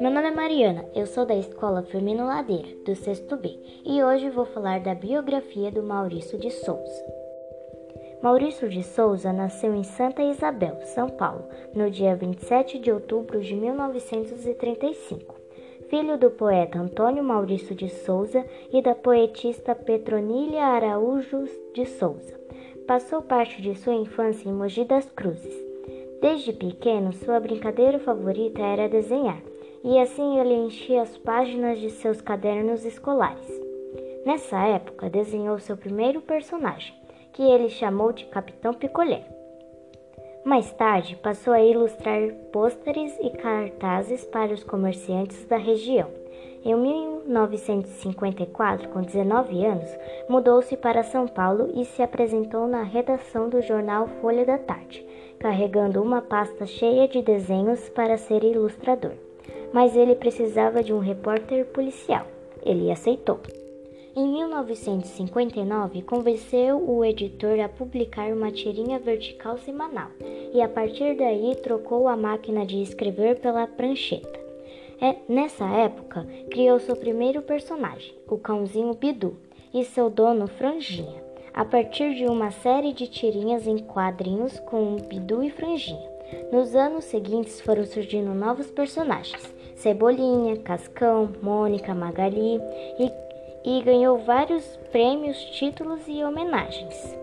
Meu nome é Mariana, eu sou da Escola Firmino Ladeira, do sexto B, e hoje vou falar da biografia do Maurício de Souza. Maurício de Souza nasceu em Santa Isabel, São Paulo, no dia 27 de outubro de 1935. Filho do poeta Antônio Maurício de Souza e da poetista Petronília Araújo de Souza. Passou parte de sua infância em Mogi das Cruzes. Desde pequeno, sua brincadeira favorita era desenhar e assim ele enchia as páginas de seus cadernos escolares. Nessa época, desenhou seu primeiro personagem, que ele chamou de Capitão Picolé. Mais tarde, passou a ilustrar pôsteres e cartazes para os comerciantes da região. Em 1954, com 19 anos, mudou-se para São Paulo e se apresentou na redação do jornal Folha da Tarde, carregando uma pasta cheia de desenhos para ser ilustrador mas ele precisava de um repórter policial. Ele aceitou. Em 1959, convenceu o editor a publicar uma tirinha vertical semanal e a partir daí trocou a máquina de escrever pela prancheta. É, nessa época, criou seu primeiro personagem, o cãozinho Bidu, e seu dono Franjinha, a partir de uma série de tirinhas em quadrinhos com Bidu e Franjinha. Nos anos seguintes foram surgindo novos personagens, Cebolinha, Cascão, Mônica, Magali e, e ganhou vários prêmios, títulos e homenagens.